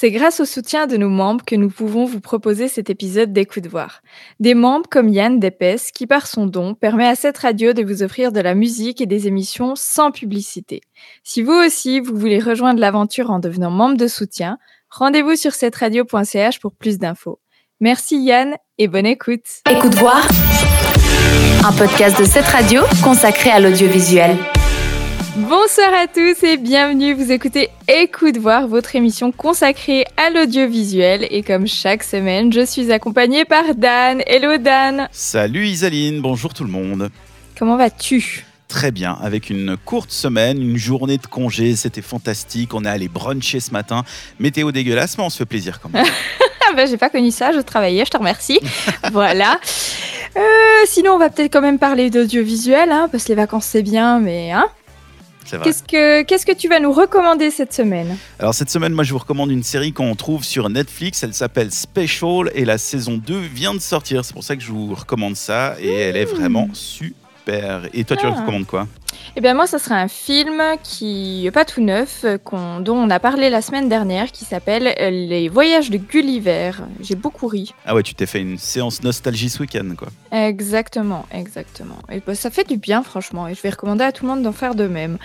C'est grâce au soutien de nos membres que nous pouvons vous proposer cet épisode d'Écoute Voir. Des membres comme Yann Depes qui, par son don, permet à cette radio de vous offrir de la musique et des émissions sans publicité. Si vous aussi, vous voulez rejoindre l'aventure en devenant membre de soutien, rendez-vous sur cette radio.ch pour plus d'infos. Merci Yann et bonne écoute. Écoute Voir, un podcast de cette radio consacré à l'audiovisuel. Bonsoir à tous et bienvenue. Vous écoutez Écoute voir votre émission consacrée à l'audiovisuel. Et comme chaque semaine, je suis accompagnée par Dan. Hello Dan. Salut Isaline, bonjour tout le monde. Comment vas-tu? Très bien, avec une courte semaine, une journée de congé, c'était fantastique. On est allé bruncher ce matin. Météo dégueulasse, mais on se fait plaisir quand même. ben, J'ai pas connu ça, je travaillais, je te remercie. voilà. Euh, sinon, on va peut-être quand même parler d'audiovisuel, hein, parce que les vacances c'est bien, mais hein, Qu'est-ce que, qu'est-ce que tu vas nous recommander cette semaine? Alors cette semaine, moi je vous recommande une série qu'on trouve sur Netflix. Elle s'appelle Special et la saison 2 vient de sortir. C'est pour ça que je vous recommande ça et elle est vraiment super. Et toi, tu Ah. recommandes quoi? Eh bien moi, ça sera un film qui est pas tout neuf, dont on a parlé la semaine dernière, qui s'appelle euh, Les Voyages de Gulliver. J'ai beaucoup ri. Ah ouais, tu t'es fait une séance nostalgie ce week-end quoi. Exactement, exactement. Et bah, ça fait du bien, franchement, et je vais recommander à tout le monde d'en faire de même.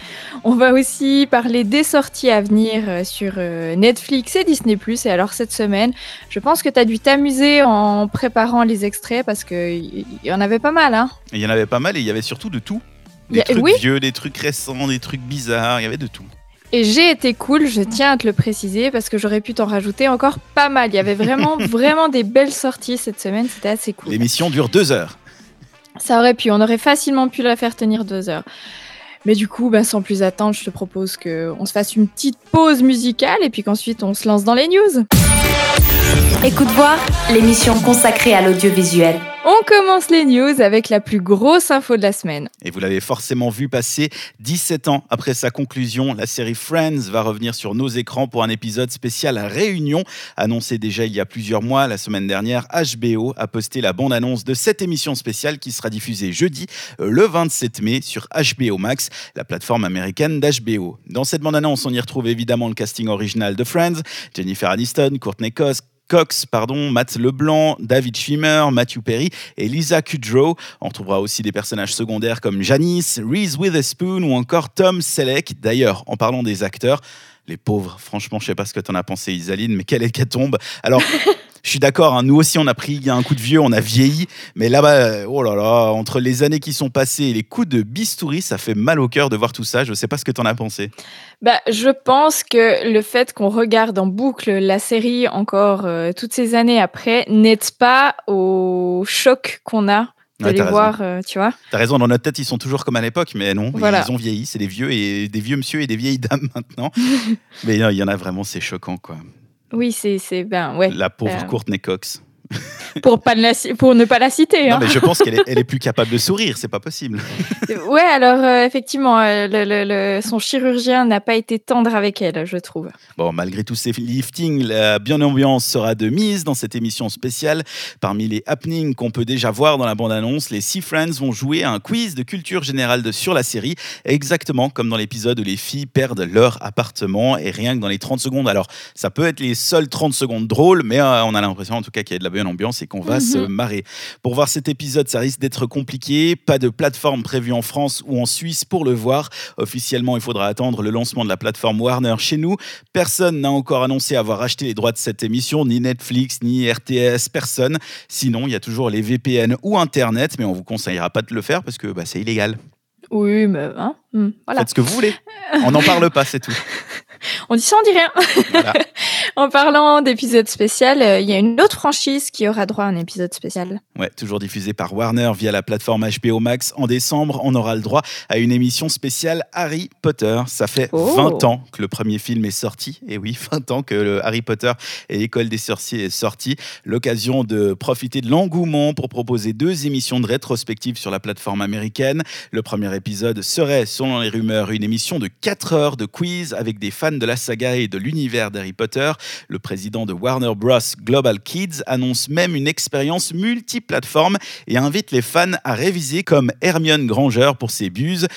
On va aussi parler des sorties à venir euh, sur euh, Netflix et Disney+. Et alors cette semaine, je pense que tu as dû t'amuser en préparant les extraits parce qu'il y en avait pas mal, hein. Il y en avait pas mal et il y avait surtout de tout. Des a- trucs oui. vieux, des trucs récents, des trucs bizarres, il y avait de tout. Et j'ai été cool, je tiens à te le préciser, parce que j'aurais pu t'en rajouter encore pas mal. Il y avait vraiment, vraiment des belles sorties cette semaine, c'était assez cool. L'émission dure deux heures. Ça aurait pu, on aurait facilement pu la faire tenir deux heures. Mais du coup, ben, sans plus attendre, je te propose qu'on se fasse une petite pause musicale et puis qu'ensuite on se lance dans les news. Écoute Voir, l'émission consacrée à l'audiovisuel. On commence les news avec la plus grosse info de la semaine. Et vous l'avez forcément vu passer, 17 ans après sa conclusion, la série Friends va revenir sur nos écrans pour un épisode spécial Réunion. Annoncé déjà il y a plusieurs mois, la semaine dernière, HBO a posté la bande-annonce de cette émission spéciale qui sera diffusée jeudi, euh, le 27 mai, sur HBO Max, la plateforme américaine d'HBO. Dans cette bande-annonce, on y retrouve évidemment le casting original de Friends, Jennifer Aniston, Courtney Cox, pardon, Matt Leblanc, David Schwimmer, Matthew Perry et Lisa Kudrow. On retrouvera aussi des personnages secondaires comme Janice, Reese Witherspoon ou encore Tom Selleck. D'ailleurs, en parlant des acteurs, les pauvres, franchement, je sais pas ce que t'en as pensé, Isaline, mais quelle hécatombe. Alors, je suis d'accord, hein, nous aussi, on a pris un coup de vieux, on a vieilli, mais là-bas, oh là là, entre les années qui sont passées et les coups de bistouri, ça fait mal au cœur de voir tout ça. Je sais pas ce que t'en as pensé. Bah, je pense que le fait qu'on regarde en boucle la série encore euh, toutes ces années après n'aide pas au choc qu'on a de Ouais, les voir, euh, tu vois. T'as raison, dans notre tête, ils sont toujours comme à l'époque, mais non, Voilà. ils ont vieilli. C'est des vieux et des vieux monsieur et des vieilles dames maintenant. mais il y en a vraiment, c'est choquant, quoi. Oui, c'est, c'est ben ouais. La pauvre Euh, Courtney Cox. Pour, pas ne la ci- pour ne pas la citer. Non, hein. mais je pense qu'elle est, elle est plus capable de sourire, c'est pas possible. Ouais, alors euh, effectivement, euh, le- le- le- son chirurgien n'a pas été tendre avec elle, je trouve. Bon, malgré tous ces liftings, la bien ambiance sera de mise dans cette émission spéciale. Parmi les happenings qu'on peut déjà voir dans la bande-annonce, les Sea Friends vont jouer à un quiz de culture générale de, sur la série, exactement comme dans l'épisode où les filles perdent leur appartement, et rien que dans les 30 secondes. Alors, ça peut être les seules 30 secondes drôles, mais euh, on a l'impression en tout cas qu'il y a de la bonne ambiance et qu'on va Mhm. se marrer. Pour voir cet épisode, ça risque d'être compliqué. Pas de plateforme prévue en France ou en Suisse pour le voir. Officiellement, il faudra attendre le lancement de la plateforme Warner chez nous. Personne n'a encore annoncé avoir acheté les droits de cette émission, ni Netflix, ni RTS, personne. Sinon, il y a toujours les VPN ou Internet, mais on vous conseillera pas de le faire parce que bah, c'est illégal. Oui, mais hein, hmm, voilà. Faites ce que vous voulez. On n'en parle pas, c'est tout. On dit ça, on dit rien. Voilà. en parlant d'épisode spécial, euh, il y a une autre franchise qui aura droit à un épisode spécial. Ouais, toujours diffusé par Warner via la plateforme HBO Max. En décembre, on aura le droit à une émission spéciale Harry Potter. Ça fait Oh. 20 ans que le premier film est sorti. Et oui, 20 ans que le Harry Potter et l'école des sorciers est sorti. L'occasion de profiter de l'engouement pour proposer deux émissions de rétrospective sur la plateforme américaine. Le premier épisode serait, selon les rumeurs, une émission de 4 heures de quiz avec des fans de la saga et de l'univers d'Harry Potter. Le président de Warner Bros. Global Kids annonce même une expérience multiplateforme et invite les fans à réviser comme Hermione Granger pour ses buses.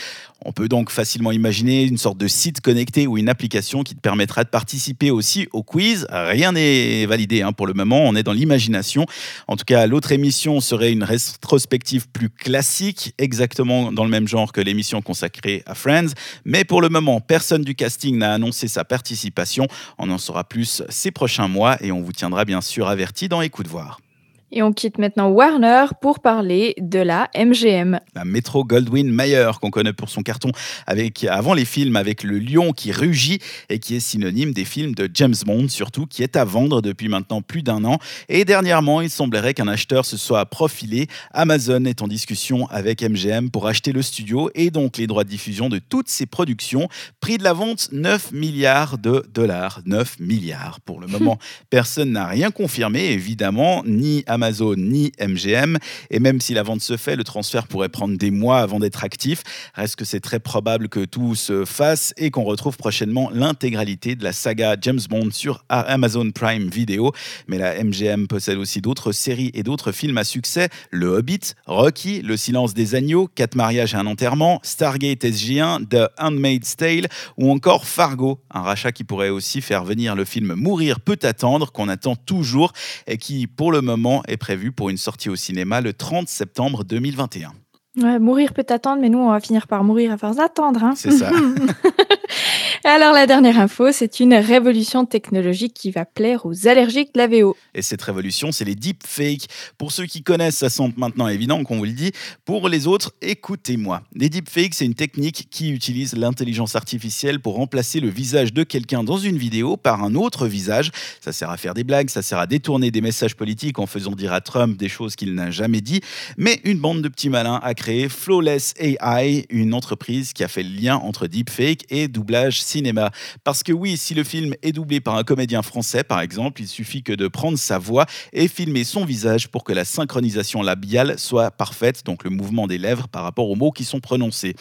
On peut donc facilement imaginer une sorte de site connecté ou une application qui te permettra de participer aussi au quiz. Rien n'est validé hein, pour le moment, on est dans l'imagination. En tout cas, l'autre émission serait une rétrospective plus classique, exactement dans le même genre que l'émission consacrée à Friends. Mais pour le moment, personne du casting n'a annoncé sa participation. On en saura plus ces prochains mois et on vous tiendra bien sûr averti dans Écoute voir. Et on quitte maintenant Warner pour parler de la MGM. La Metro Goldwyn Mayer, qu'on connaît pour son carton avec, avant les films avec le lion qui rugit et qui est synonyme des films de James Bond, surtout, qui est à vendre depuis maintenant plus d'un an. Et dernièrement, il semblerait qu'un acheteur se soit profilé. Amazon est en discussion avec MGM pour acheter le studio et donc les droits de diffusion de toutes ses productions. Prix de la vente 9 milliards de dollars. 9 milliards. Pour le moment, personne n'a rien confirmé, évidemment, ni Amazon Amazon ni MGM. Et même si la vente se fait, le transfert pourrait prendre des mois avant d'être actif. Reste que c'est très probable que tout se fasse et qu'on retrouve prochainement l'intégralité de la saga James Bond sur Amazon Prime Video. Mais la MGM possède aussi d'autres séries et d'autres films à succès Le Hobbit, Rocky, Le Silence des Agneaux, Quatre mariages et un enterrement, Stargate SG1, The Handmaid's Tale ou encore Fargo, un rachat qui pourrait aussi faire venir le film Mourir peut attendre, qu'on attend toujours et qui, pour le moment, est prévu pour une sortie au cinéma le 30 septembre 2021. Ouais, mourir peut attendre, mais nous, on va finir par mourir à force d'attendre. Hein. C'est ça. Alors la dernière info, c'est une révolution technologique qui va plaire aux allergiques de la VO. Et cette révolution, c'est les deepfakes. Pour ceux qui connaissent, ça semble maintenant évident qu'on vous le dit. Pour les autres, écoutez-moi. Les deepfakes, c'est une technique qui utilise l'intelligence artificielle pour remplacer le visage de quelqu'un dans une vidéo par un autre visage. Ça sert à faire des blagues, ça sert à détourner des messages politiques en faisant dire à Trump des choses qu'il n'a jamais dit. Mais une bande de petits malins a créé Flawless AI, une entreprise qui a fait le lien entre deepfake et doublage cinéma. Parce que oui, si le film est doublé par un comédien français, par exemple, il suffit que de prendre sa voix et filmer son visage pour que la synchronisation labiale soit parfaite, donc le mouvement des lèvres par rapport aux mots qui sont prononcés.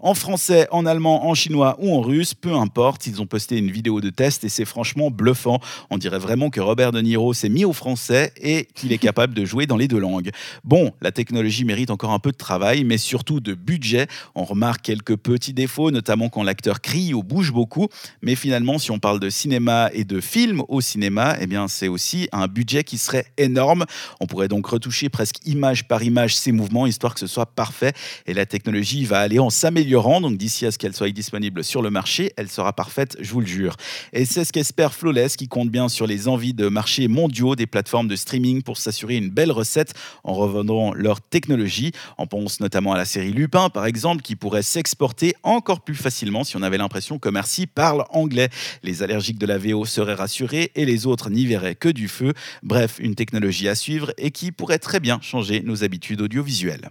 En français, en allemand, en chinois ou en russe, peu importe, ils ont posté une vidéo de test et c'est franchement bluffant. On dirait vraiment que Robert De Niro s'est mis au français et qu'il est capable de jouer dans les deux langues. Bon, la technologie mérite encore un peu de travail, mais surtout de budget. On remarque quelques petits défauts, notamment quand l'acteur crie ou bouge beaucoup. Mais finalement, si on parle de cinéma et de film au cinéma, eh bien, c'est aussi un budget qui serait énorme. On pourrait donc retoucher presque image par image ces mouvements, histoire que ce soit parfait. Et la technologie va aller en s'améliorant. Donc, d'ici à ce qu'elle soit disponible sur le marché, elle sera parfaite, je vous le jure. Et c'est ce qu'espère Flawless, qui compte bien sur les envies de marché mondiaux des plateformes de streaming pour s'assurer une belle recette en revendant leur technologie. On pense notamment à la série Lupin, par exemple, qui pourrait s'exporter encore plus facilement si on avait l'impression que Merci parle anglais. Les allergiques de la VO seraient rassurés et les autres n'y verraient que du feu. Bref, une technologie à suivre et qui pourrait très bien changer nos habitudes audiovisuelles.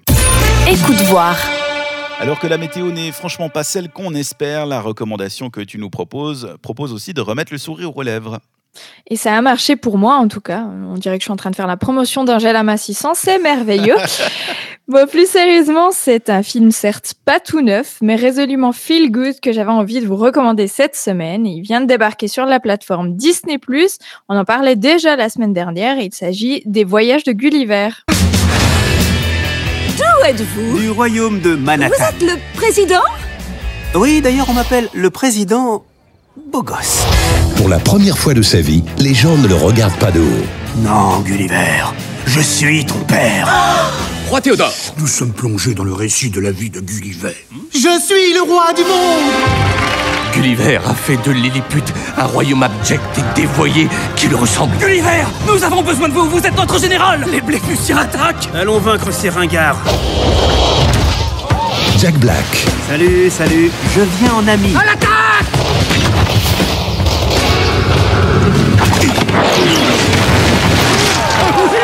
Écoute voir. Alors que la météo n'est franchement pas celle qu'on espère, la recommandation que tu nous proposes propose aussi de remettre le sourire aux lèvres. Et ça a marché pour moi, en tout cas. On dirait que je suis en train de faire la promotion d'un gel amassissant. C'est merveilleux. bon, plus sérieusement, c'est un film certes pas tout neuf, mais résolument feel good que j'avais envie de vous recommander cette semaine. Il vient de débarquer sur la plateforme Disney+. On en parlait déjà la semaine dernière. Il s'agit des Voyages de Gulliver. D'où êtes-vous? Du royaume de Manhattan. Vous êtes le président? Oui, d'ailleurs, on m'appelle le président beau gosse. Pour la première fois de sa vie, les gens ne le regardent pas de haut. Non, Gulliver, je suis ton père. Roi Théodore Nous sommes plongés dans le récit de la vie de Gulliver. Je suis le roi du monde. Gulliver a fait de Lilliput un royaume abject et dévoyé qui le ressemble. Gulliver, nous avons besoin de vous, vous êtes notre général. Les Bléfusiens attaquent Allons vaincre ces ringards. Jack Black, Salut, salut, je viens en ami.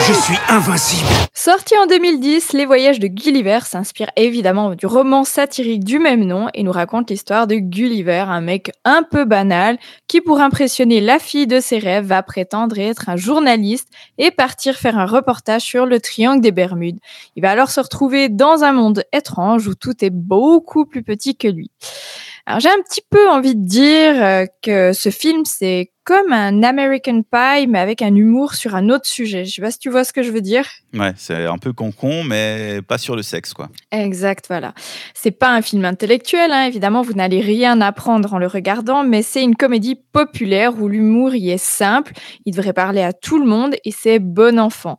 Je suis invincible. Sorti en 2010, Les Voyages de Gulliver s'inspire évidemment du roman satirique du même nom et nous raconte l'histoire de Gulliver, un mec un peu banal qui, pour impressionner la fille de ses rêves, va prétendre être un journaliste et partir faire un reportage sur le triangle des Bermudes. Il va alors se retrouver dans un monde étrange où tout est beaucoup plus petit que lui. Alors j'ai un petit peu envie de dire euh, que ce film, c'est comme un American Pie, mais avec un humour sur un autre sujet. Je sais pas si tu vois ce que je veux dire. Ouais, c'est un peu con-con, mais pas sur le sexe, quoi. Exact, voilà. C'est pas un film intellectuel, hein, évidemment, vous n'allez rien apprendre en le regardant, mais c'est une comédie populaire où l'humour y est simple, il devrait parler à tout le monde et c'est bon enfant.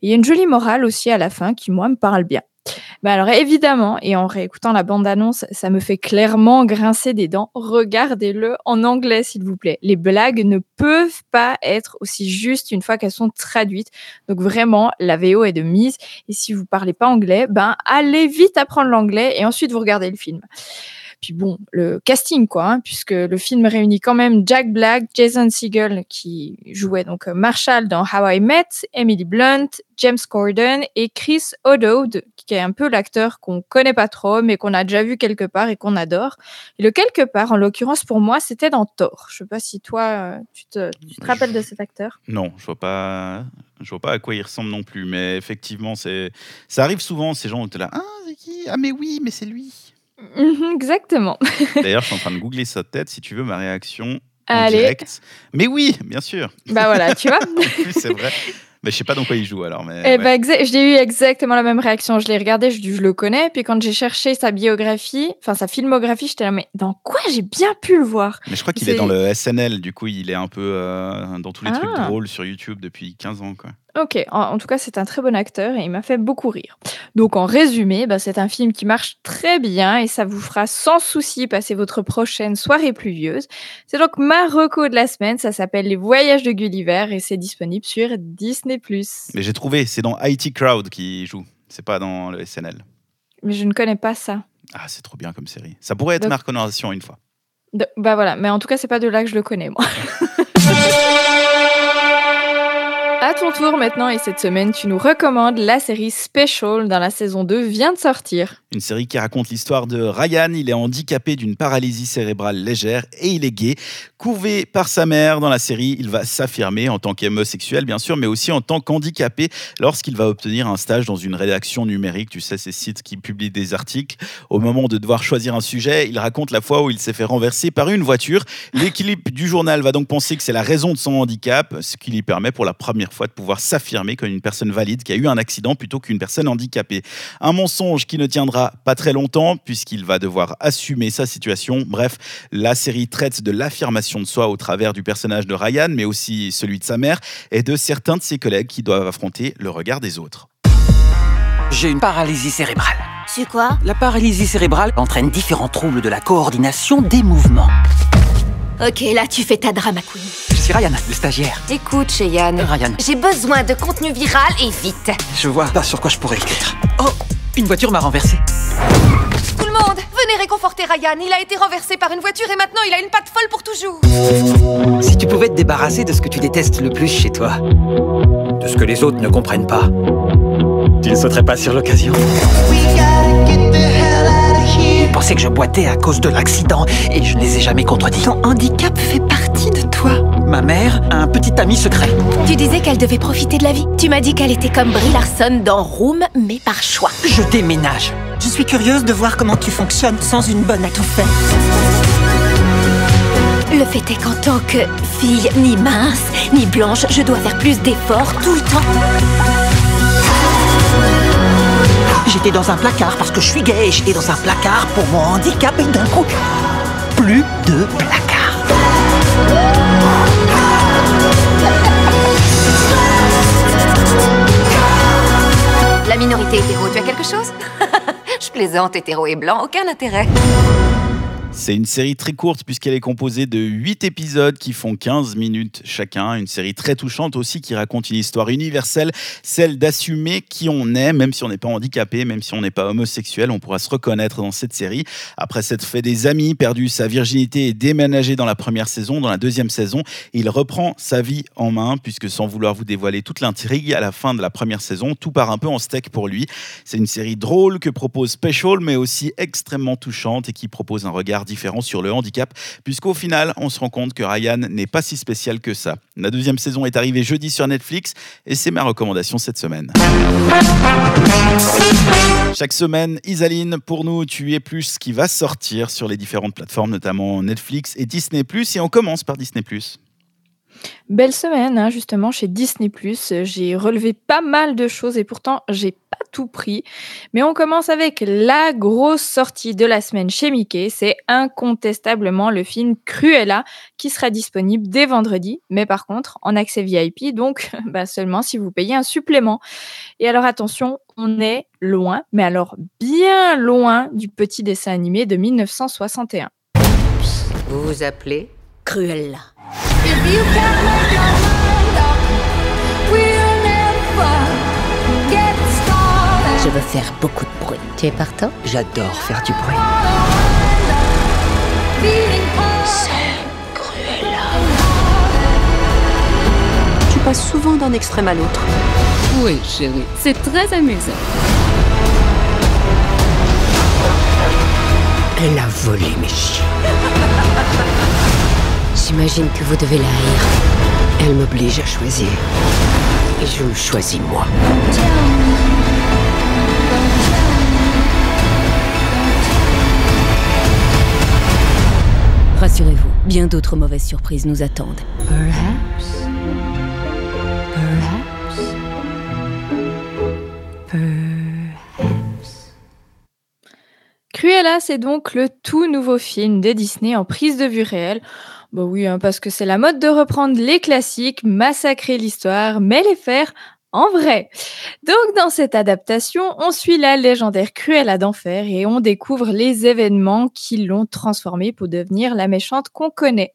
Il y a une jolie morale aussi à la fin qui, moi, me parle bien. Bah alors évidemment, et en réécoutant la bande-annonce, ça me fait clairement grincer des dents. Regardez-le en anglais, s'il vous plaît. Les blagues ne peuvent pas être aussi justes une fois qu'elles sont traduites. Donc vraiment, la VO est de mise. Et si vous parlez pas anglais, ben allez vite apprendre l'anglais et ensuite vous regardez le film. Puis bon, le casting, quoi, hein, puisque le film réunit quand même Jack Black, Jason Segel, qui jouait donc Marshall dans How I Met, Emily Blunt, James Corden et Chris O'Dowd, qui est un peu l'acteur qu'on connaît pas trop, mais qu'on a déjà vu quelque part et qu'on adore. Et le quelque part, en l'occurrence, pour moi, c'était dans Thor. Je sais pas si toi, euh, tu te, rappelles de cet acteur? Non, je vois pas, je vois pas à quoi il ressemble non plus, mais effectivement, c'est, ça arrive souvent ces gens où tu là, ah Ah mais oui, mais c'est lui. Mhm, exactement. D'ailleurs, je suis en train de googler sa tête. Si tu veux ma réaction en Allez. direct. Mais oui, bien sûr. Bah voilà, tu vois. C'est vrai. Mais je sais pas dans quoi il joue alors. Mais Eh ouais. ben, exa- j'ai eu exactement la même réaction. Je l'ai regardé, je, dis, je le connais. Puis quand j'ai cherché sa biographie, enfin sa filmographie, j'étais là, mais dans quoi j'ai bien pu le voir? Mais je crois qu'il est dans le SNL. Du coup, il est un peu euh, dans tous les trucs Ah. drôles sur YouTube depuis 15 ans. Quoi. Ok, en, en tout cas, c'est un très bon acteur et il m'a fait beaucoup rire. Donc, en résumé, bah, c'est un film qui marche très bien et ça vous fera sans souci passer votre prochaine soirée pluvieuse. C'est donc ma reco de la semaine. Ça s'appelle Les Voyages de Gulliver et c'est disponible sur Disney+. Mais j'ai trouvé, c'est dans IT Crowd qui joue. C'est pas dans le SNL. Mais je ne connais pas ça. Ah, c'est trop bien comme série. Ça pourrait être Donc- ma recommandation une fois. De- bah voilà, mais en tout cas, c'est pas de là que je le connais, moi. À ton tour maintenant, et cette semaine, tu nous recommandes la série Special dans la saison 2 vient de sortir. Une série qui raconte l'histoire de Ryan. Il est handicapé d'une paralysie cérébrale légère et il est gay. Couvé par sa mère dans la série, il va s'affirmer en tant qu'homosexuel, bien sûr, mais aussi en tant qu'handicapé lorsqu'il va obtenir un stage dans une rédaction numérique. Tu sais, ces sites qui publient des articles. Au moment de devoir choisir un sujet, il raconte la fois où il s'est fait renverser par une voiture. L'équipe du journal va donc penser que c'est la raison de son handicap, ce qui lui permet pour la première fois de pouvoir s'affirmer comme une personne valide qui a eu un accident plutôt qu'une personne handicapée. Un mensonge qui ne tiendra pas très longtemps puisqu'il va devoir assumer sa situation. Bref, la série traite de l'affirmation de soi au travers du personnage de Ryan, mais aussi celui de sa mère et de certains de ses collègues qui doivent affronter le regard des autres. J'ai une paralysie cérébrale. C'est quoi? La paralysie cérébrale entraîne différents troubles de la coordination des mouvements. Ok, là tu fais ta drama queen. Suis Ryan, le stagiaire. Écoute, Cheyenne, Ryan, j'ai besoin de contenu viral et vite. je vois pas sur quoi je pourrais écrire. Oh, une voiture m'a renversé. Tout le monde, venez réconforter Ryan. Il a été renversé par une voiture et maintenant il a une patte folle pour toujours. Si tu pouvais te débarrasser de ce que tu détestes le plus chez toi, de ce que les autres ne comprennent pas, tu ne sauterais pas sur l'occasion. Pensaient que je boitais à cause de l'accident et je ne les ai jamais contredits. Ton handicap fait partie toi. Ma mère a un petit ami secret. Tu disais qu'elle devait profiter de la vie. Tu m'as dit qu'elle était comme Brie Larson dans Room, mais par choix. Je déménage. Je suis curieuse de voir comment tu fonctionnes sans une bonne à tout faire. Le fait est qu'en tant que fille ni mince, ni blanche, je dois faire plus d'efforts tout le temps. J'étais dans un placard parce que je suis gay et j'étais dans un placard pour mon handicap et d'un coup, plus de placard. Hétéro, tu as quelque chose? Je plaisante, hétéro et blanc, aucun intérêt. C'est une série très courte puisqu'elle est composée de 8 épisodes qui font 15 minutes chacun. Une série très touchante aussi qui raconte une histoire universelle, celle d'assumer qui on est, même si on n'est pas handicapé, même si on n'est pas homosexuel, on pourra se reconnaître dans cette série. Après s'être fait des amis, perdu sa virginité et déménagé dans la première saison, dans la deuxième saison, il reprend sa vie en main puisque sans vouloir vous dévoiler toute l'intrigue, à la fin de la première saison, tout part un peu en steak pour lui. C'est une série drôle que propose Special, mais aussi extrêmement touchante et qui propose un regard regards différents sur le handicap, puisqu'au final, on se rend compte que Ryan n'est pas si spécial que ça. La deuxième saison est arrivée jeudi sur Netflix et c'est ma recommandation cette semaine. Chaque semaine, Isaline, pour nous, tu es plus ce qui va sortir sur les différentes plateformes, notamment Netflix et Disney+. Et on commence par Disney+. Belle semaine, hein, justement, chez Disney+. J'ai relevé pas mal de choses et pourtant, j'ai pas tout pris. Mais on commence avec la grosse sortie de la semaine chez Mickey. C'est incontestablement le film Cruella qui sera disponible dès vendredi. Mais par contre, en accès VIP, donc bah, seulement si vous payez un supplément. Et alors attention, on est loin, mais alors bien loin du petit dessin animé de 1961. Vous vous appelez Cruella. Je veux faire beaucoup de bruit. Tu es partant? J'adore faire du bruit. Tu passes souvent d'un extrême à l'autre. Oui, chérie, c'est très amusant. Elle a volé mes chiens. J'imagine que vous devez la haïr. Elle m'oblige à choisir. Et je me choisis moi. Rassurez-vous, bien d'autres mauvaises surprises nous attendent. Perhaps. Perhaps. Cruella, c'est donc le tout nouveau film de Disney en prise de vue réelle. Bah oui, hein, parce que c'est la mode de reprendre les classiques, massacrer l'histoire, mais les faire en vrai. Donc dans cette adaptation, on suit la légendaire Cruella d'enfer et on découvre les événements qui l'ont transformée pour devenir la méchante qu'on connaît.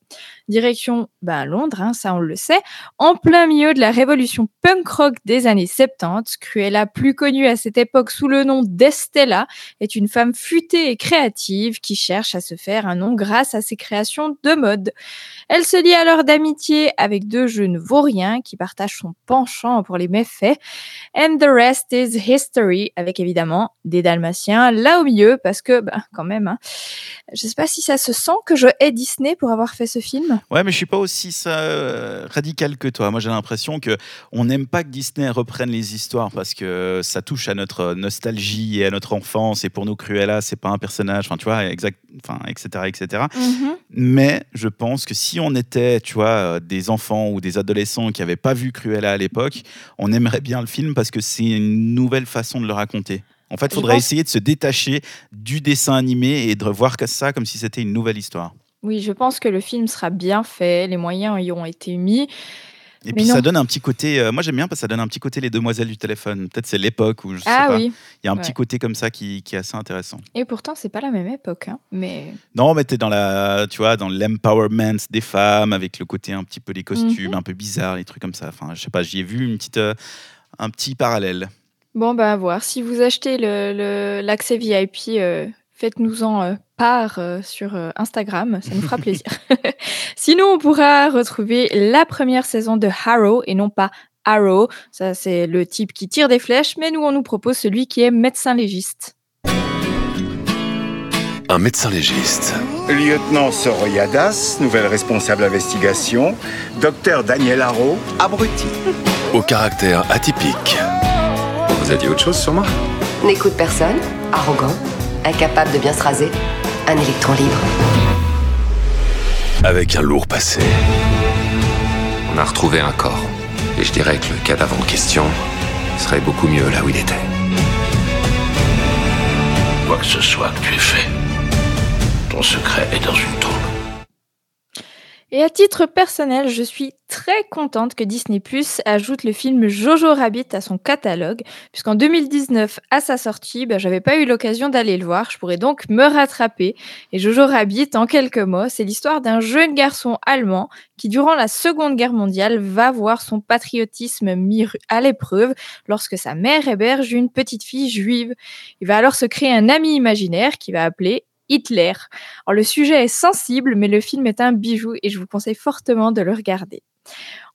Direction ben, Londres, hein, ça on le sait, en plein milieu de la révolution punk rock des années 70. Cruella, plus connue à cette époque sous le nom d'Estella, est une femme futée et créative qui cherche à se faire un nom grâce à ses créations de mode. Elle se lie alors d'amitié avec deux jeunes vauriens qui partagent son penchant pour les méfaits. And the rest is history, avec évidemment des Dalmatiens là au milieu, parce que, ben, quand même, hein, je sais pas si ça se sent que je hais Disney pour avoir fait ce film. Ouais, mais je suis pas aussi ça, euh, radical que toi. Moi, j'ai l'impression que on n'aime pas que Disney reprenne les histoires parce que ça touche à notre nostalgie et à notre enfance. Et pour nous, Cruella, c'est pas un personnage. Enfin, tu vois, exact, enfin, etc., etc. Mhm. Mais je pense que si on était, tu vois, euh, des enfants ou des adolescents qui n'avaient pas vu Cruella à l'époque, on aimerait bien le film parce que c'est une nouvelle façon de le raconter. En fait, il faudrait pense- essayer de se détacher du dessin animé et de revoir ça comme si c'était une nouvelle histoire. Oui, je pense que le film sera bien fait, les moyens y ont été mis. Et Mais puis ça donne un petit côté. euh, moi j'aime bien parce que ça donne un petit côté les demoiselles du téléphone. Peut-être c'est l'époque où je sais Ah pas. oui. Il y a un Ouais. petit côté comme ça qui, qui est assez intéressant. Et pourtant, c'est pas la même époque, hein, mais Non, mais t'es dans la, tu vois, dans l'empowerment des femmes avec le côté un petit peu les costumes Mhm. un peu bizarres, les trucs comme ça. Enfin, je sais pas, j'y ai vu une petite, euh, un petit parallèle. bon, bah à voir. Si vous achetez le- le- l'accès VIP, euh, faites-nous-en euh, part euh, sur euh, Instagram, ça nous fera plaisir. Sinon, on pourra retrouver la première saison de Harrow et non pas Arrow. Ça, c'est le type qui tire des flèches, mais nous, on nous propose celui qui est médecin légiste. Un médecin légiste. Lieutenant Soroya Das, nouvelle responsable investigation. Docteur Daniel Haro, abruti. Au caractère atypique. On vous a dit autre chose sur moi? N'écoute personne, arrogant, incapable de bien se raser, un électron libre. Avec un lourd passé. On a retrouvé un corps. Et je dirais que le cadavre en question serait beaucoup mieux là où il était. Quoi que ce soit que tu aies fait, ton secret est dans une tombe. Et à titre personnel, je suis très contente que Disney Plus ajoute le film Jojo Rabbit à son catalogue, puisqu'en 2019, à sa sortie, ben, j'avais pas eu l'occasion d'aller le voir. Je pourrais donc me rattraper. Et Jojo Rabbit, en quelques mots, c'est l'histoire d'un jeune garçon allemand qui, durant la Seconde Guerre mondiale, va voir son patriotisme mis à l'épreuve lorsque sa mère héberge une petite fille juive. Il va alors se créer un ami imaginaire qui va appeler Hitler. Le sujet est sensible, mais le film est un bijou et je vous conseille fortement de le regarder.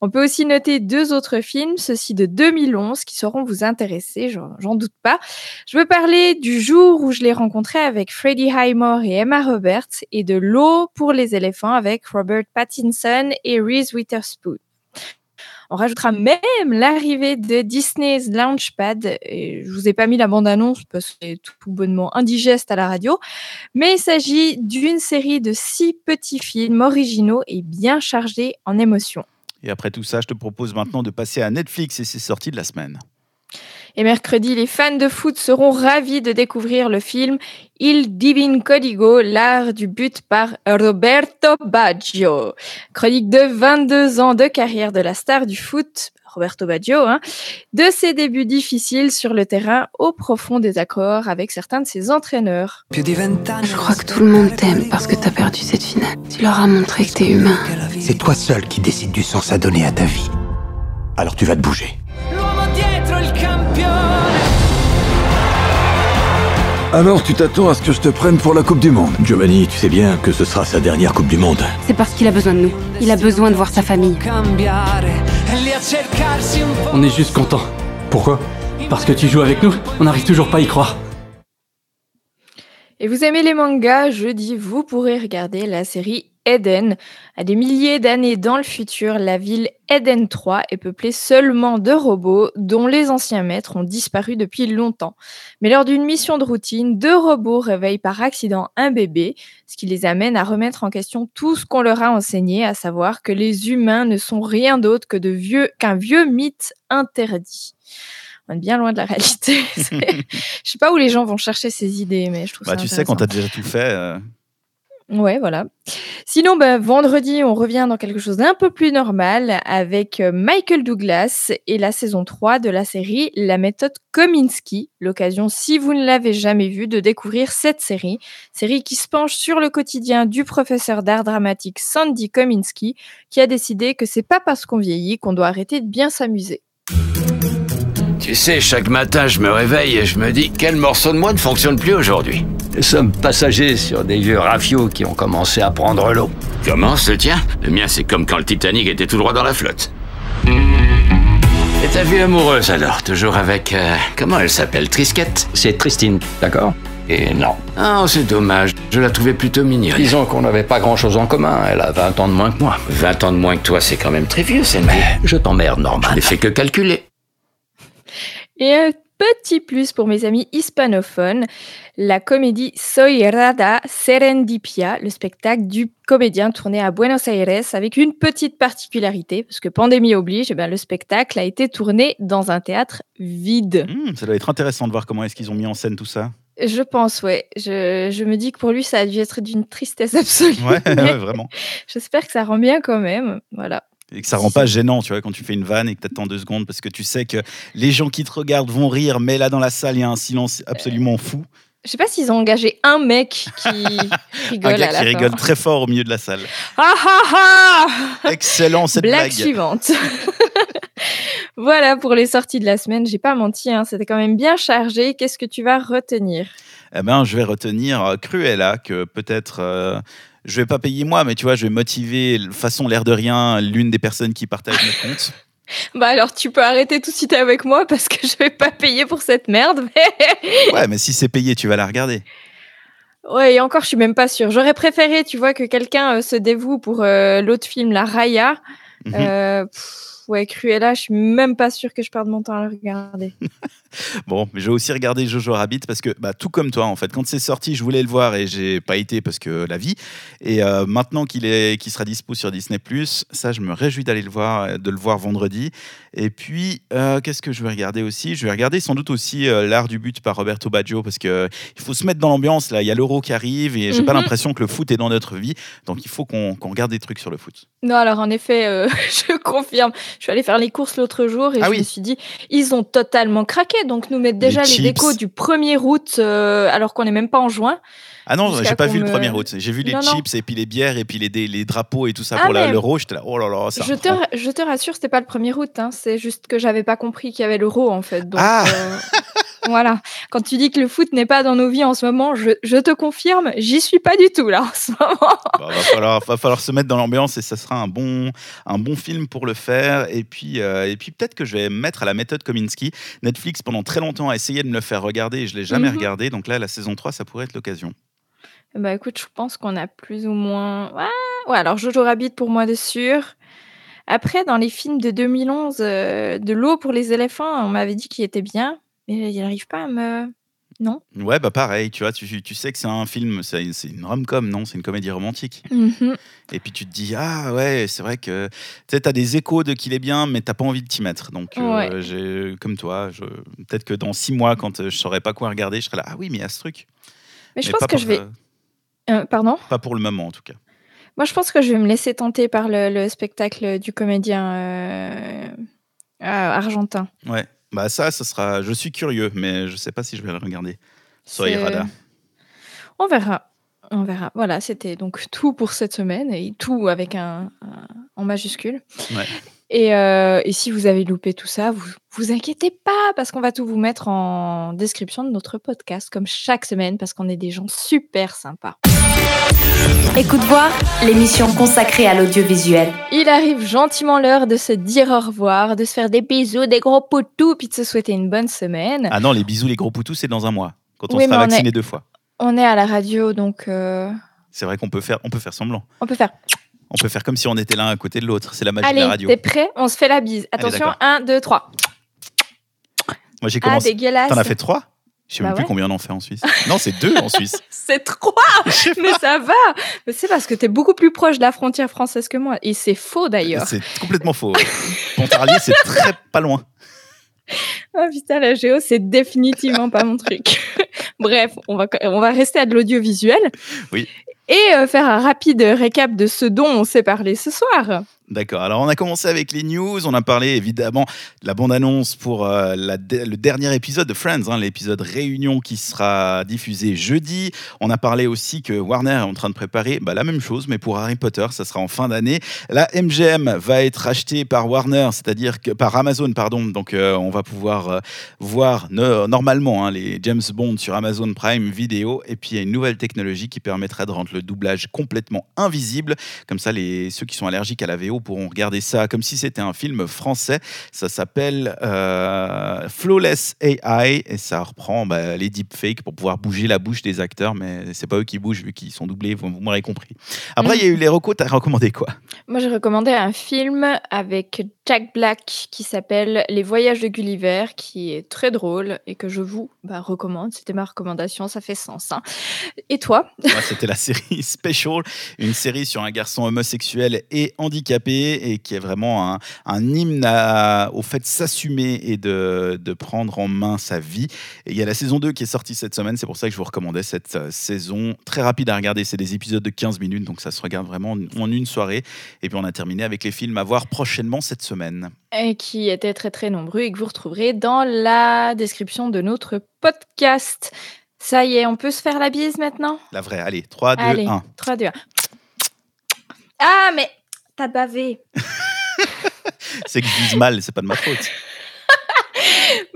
On peut aussi noter deux autres films, ceux-ci de 2011, qui sauront vous intéresser, j'en doute pas. Je veux parler du jour où je l'ai rencontré avec Freddie Highmore et Emma Roberts, et de l'eau pour les éléphants avec Robert Pattinson et Reese Witherspoon. On rajoutera même l'arrivée de Disney's Launchpad. Et je vous ai pas mis la bande-annonce parce que c'est tout bonnement indigeste à la radio. Mais il s'agit d'une série de six petits films originaux et bien chargés en émotions. Et après tout ça, je te propose maintenant de passer à Netflix et ses sorties de la semaine. Et mercredi, les fans de foot seront ravis de découvrir le film Il Divin Codigo, l'art du but par Roberto Baggio. Chronique de 22 ans de carrière de la star du foot, Roberto Baggio, hein, de ses débuts difficiles sur le terrain au profond désaccord avec certains de ses entraîneurs. Je crois que tout le monde t'aime parce que t'as perdu cette finale. Tu leur as montré que t'es humain. C'est toi seul qui décide du sens à donner à ta vie. Alors tu vas te bouger. Alors tu t'attends à ce que je te prenne pour la Coupe du Monde Giovanni, tu sais bien que ce sera sa dernière Coupe du Monde. C'est parce qu'il a besoin de nous. Il a besoin de voir sa famille. On est juste content. Pourquoi? Parce que tu joues avec nous. On n'arrive toujours pas à y croire. Et vous aimez les mangas? Jeudi, vous pourrez regarder la série Eden. À des milliers d'années dans le futur, la ville Eden 3 est peuplée seulement de robots dont les anciens maîtres ont disparu depuis longtemps. Mais lors d'une mission de routine, deux robots réveillent par accident un bébé, ce qui les amène à remettre en question tout ce qu'on leur a enseigné, à savoir que les humains ne sont rien d'autre que de vieux qu'un vieux mythe interdit. On est bien loin de la réalité. Je sais pas où les gens vont chercher ces idées, mais je trouve bah, ça Tu sais, quand tu as déjà tout fait. euh, Ouais, voilà. Sinon, bah, vendredi, on revient dans quelque chose d'un peu plus normal avec euh, Michael Douglas et la saison 3 de la série La méthode Kominsky. L'occasion, si vous ne l'avez jamais vue, de découvrir cette série. Série qui se penche sur le quotidien du professeur d'art dramatique Sandy Kominsky, qui a décidé que c'est pas parce qu'on vieillit qu'on doit arrêter de bien s'amuser. Tu sais, chaque matin, je me réveille et je me dis quel morceau de moi ne fonctionne plus aujourd'hui? Nous sommes passagers sur des vieux rafiaux qui ont commencé à prendre l'eau. Comment, ce tien Le mien, c'est comme quand le Titanic était tout droit dans la flotte. Et ta vie amoureuse alors? Toujours avec... euh, comment elle s'appelle? Trisquette? C'est Tristine, d'accord? Et non. Ah, c'est dommage. Je la trouvais plutôt mignonne. Disons qu'on n'avait pas grand-chose en commun. Elle a 20 ans de moins que moi. 20 ans de moins que toi, c'est quand même très vieux, Sandy. Je t'emmerde, Je Norman. n'ai fait que calculer. Et un petit plus pour mes amis hispanophones, la comédie Soy Rada Serendipia, le spectacle du comédien tourné à Buenos Aires avec une petite particularité, parce que pandémie oblige, eh ben, le spectacle a été tourné dans un théâtre vide. hmm, ça doit être intéressant de voir comment est-ce qu'ils ont mis en scène tout ça. Je pense, ouais. Je, je me dis que pour lui, ça a dû être d'une tristesse absolue. Ouais, vraiment. J'espère que ça rend bien quand même. Voilà. Et que ça rend pas gênant, tu vois, quand tu fais une vanne et que t'attends deux secondes parce que tu sais que les gens qui te regardent vont rire, mais là dans la salle, il y a un silence absolument fou. Je sais pas s'ils ont engagé un mec qui rigole un gars à la qui fin. rigole très fort au milieu de la salle. Ah ah ah Excellent cette Blague blague. suivante. voilà pour les sorties de la semaine. J'ai pas menti, hein, c'était quand même bien chargé. Qu'est-ce que tu vas retenir? Eh ben, je vais retenir euh, Cruella, que peut-être euh, je vais pas payer moi, mais tu vois, je vais motiver, façon l'air de rien, l'une des personnes qui partagent mes comptes. Bah alors tu peux arrêter tout de suite avec moi parce que je vais pas payer pour cette merde. Mais... Ouais, mais si c'est payé, tu vas la regarder. Ouais, et encore, je suis même pas sûre. J'aurais préféré, tu vois, que quelqu'un euh, se dévoue pour euh, l'autre film, La Raya. Mhm. Euh, pff, ouais, Cruella, je suis même pas sûre que je perde mon temps à le regarder. Bon, mais je vais aussi regarder Jojo Rabbit parce que, bah, tout comme toi, en fait, quand c'est sorti, je voulais le voir et j'ai pas été parce que la vie. Et euh, maintenant qu'il est, qu'il sera dispo sur Disney+, ça, je me réjouis d'aller le voir, euh, de le voir vendredi. Et puis, euh, qu'est-ce que je vais regarder aussi? Je vais regarder sans doute aussi euh, L'art du but par Roberto Baggio parce que il faut se mettre dans l'ambiance. Là, il y a l'Euro qui arrive et j'ai pas Mhm. l'impression que le foot est dans notre vie. Donc, il faut qu'on qu'on regarde des trucs sur le foot. Non, alors en effet, je confirme. Je suis allée faire les courses l'autre jour et Ah je oui. me suis dit, ils ont totalement craqué. Donc nous mettre déjà Les les, décos du 1er août euh, alors qu'on n'est même pas en juin. Ah non, j'ai pas vu le me- premier route. J'ai vu les Non, non. chips et puis les bières et puis les, les drapeaux et tout ça Ah, pour l'euro. J'étais là, oh là là, ça Je te, je te rassure, c'était pas le 1er août. hein. C'est juste que j'avais pas compris qu'il y avait l'euro en fait. Donc, Ah. euh, voilà. Quand tu dis que le foot n'est pas dans nos vies en ce moment, je, je te confirme, j'y suis pas du tout là en ce moment. Bah, va, falloir, va falloir se mettre dans l'ambiance et ça sera un bon, un bon film pour le faire. Et puis, euh, et puis peut-être que je vais me mettre à la méthode Kominsky. Netflix, pendant très longtemps, a essayé de me le faire regarder et je l'ai jamais Mhm. regardé. Donc là, la saison 3, ça pourrait être l'occasion. Bah écoute, je pense qu'on a plus ou moins. Ouais, ouais alors Jojo Rabbit pour moi de sûr. Après, dans les films de 2011, euh, de l'eau pour les éléphants, on m'avait dit qu'il était bien, mais il n'arrive pas à me. Non? Ouais, bah pareil, tu vois, tu, tu sais que c'est un film, c'est une rom-com, non? C'est une comédie romantique. Mhm. Et puis tu te dis, ah ouais, c'est vrai que tu sais, t'as des échos de qu'il est bien, mais t'as pas envie de t'y mettre. Donc, euh, Ouais. comme toi, je- peut-être que dans six mois, quand euh, je saurais pas quoi regarder, je serai là, ah oui, mais il y a ce truc. Mais je pense que je vais. euh, pardon? Pas pour le moment, en tout cas. Moi, je pense que je vais me laisser tenter par le, le spectacle du comédien euh, argentin. Ouais, bah ça, ça sera. Je suis curieux, mais je sais pas si je vais le regarder. Sur C'est- Irada. On verra. On verra. Voilà, c'était donc tout pour cette semaine et tout avec un, un- en majuscule. Ouais. Et, euh, et si vous avez loupé tout ça, vous vous inquiétez pas parce qu'on va tout vous mettre en description de notre podcast comme chaque semaine parce qu'on est des gens super sympas. Écoute voir, l'émission consacrée à l'audiovisuel. Il arrive gentiment l'heure de se dire au revoir, de se faire des bisous, des gros poutous, puis de se souhaiter une bonne semaine. Ah non, les bisous, les gros poutous, c'est dans un mois, quand on Oui, sera vacciné est- deux fois. On est à la radio, donc euh, C'est vrai qu'on peut faire, on peut faire semblant. on peut faire. On peut faire comme si on était l'un à côté de l'autre. C'est la magie de Allez, la radio. t'es prêt? On se fait la bise. Allez, Attention, d'accord. 1, 2, 3. Moi, j'ai Ah, commencé. dégueulasse. T'en as fait trois? Je sais Bah même plus ouais. combien on en fait en Suisse. non, c'est deux en Suisse. C'est trois Mais ça va Mais c'est parce que t'es beaucoup plus proche de la frontière française que moi. Et c'est faux d'ailleurs. C'est complètement faux. Pontarlier, c'est très pas loin. Oh putain, la géo, c'est définitivement pas mon truc. Bref, on va, on va rester à de l'audiovisuel Oui. et euh, faire un rapide récap de ce dont on s'est parlé ce soir. D'accord. Alors, on a commencé avec les news. On a parlé évidemment de la bande-annonce pour euh, le dernier épisode de Friends, hein, l'épisode Réunion qui sera diffusé jeudi. On a parlé aussi que Warner est en train de préparer bah, la même chose, mais pour Harry Potter, ça sera en fin d'année. La MGM va être achetée par Warner, c'est-à-dire que par Amazon, pardon. Donc, euh, on va pouvoir euh, voir no- normalement hein, les James Bond sur Amazon Prime Video. Et puis, il y a une nouvelle technologie qui permettra de rendre le doublage complètement invisible. Comme ça, les, ceux qui sont allergiques à la VO pourront regarder ça comme si c'était un film français. Ça s'appelle euh, Flawless AI et ça reprend bah, les deepfakes pour pouvoir bouger la bouche des acteurs, mais c'est pas eux qui bougent vu qu'ils sont doublés, vous, vous m'aurez compris. Après, il y a eu les recos, t'as recommandé quoi? Moi, j'ai recommandé un film avec Jack Black qui s'appelle Les Voyages de Gulliver, qui est très drôle et que je vous bah, recommande. C'était ma recommandation, ça fait sens. hein. Et toi? C'était la série Special, une série sur un garçon homosexuel et handicapé et qui est vraiment un, un hymne à- au fait de s'assumer et de, de prendre en main sa vie. Et il y a la saison 2 qui est sortie cette semaine, c'est pour ça que je vous recommandais cette euh, saison. Très rapide à regarder, c'est des épisodes de 15 minutes, donc ça se regarde vraiment en- en une soirée. Et puis on a terminé avec les films à voir prochainement cette semaine. et qui étaient très très nombreux et que vous retrouverez dans la description de notre podcast. Ça y est, on peut se faire la bise maintenant? La vraie, allez, 3, 2, Allez, 1. 3, 2, 1. Ah, mais t'as bavé. C'est que je vise mal, c'est pas de ma faute.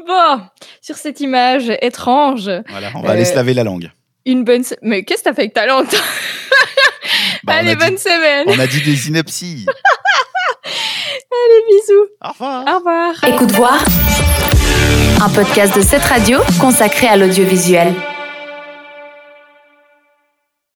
Bon, sur cette image étrange. Voilà, on va aller euh, se laver la langue. Une bonne. se- Mais qu'est-ce que t'as fait avec ta langue Bah, Allez, a dit- bonne semaine. On a dit des synopsis. Allez, bisous. Au revoir. Au revoir. Écoute voir, un podcast de cette radio consacré à l'audiovisuel.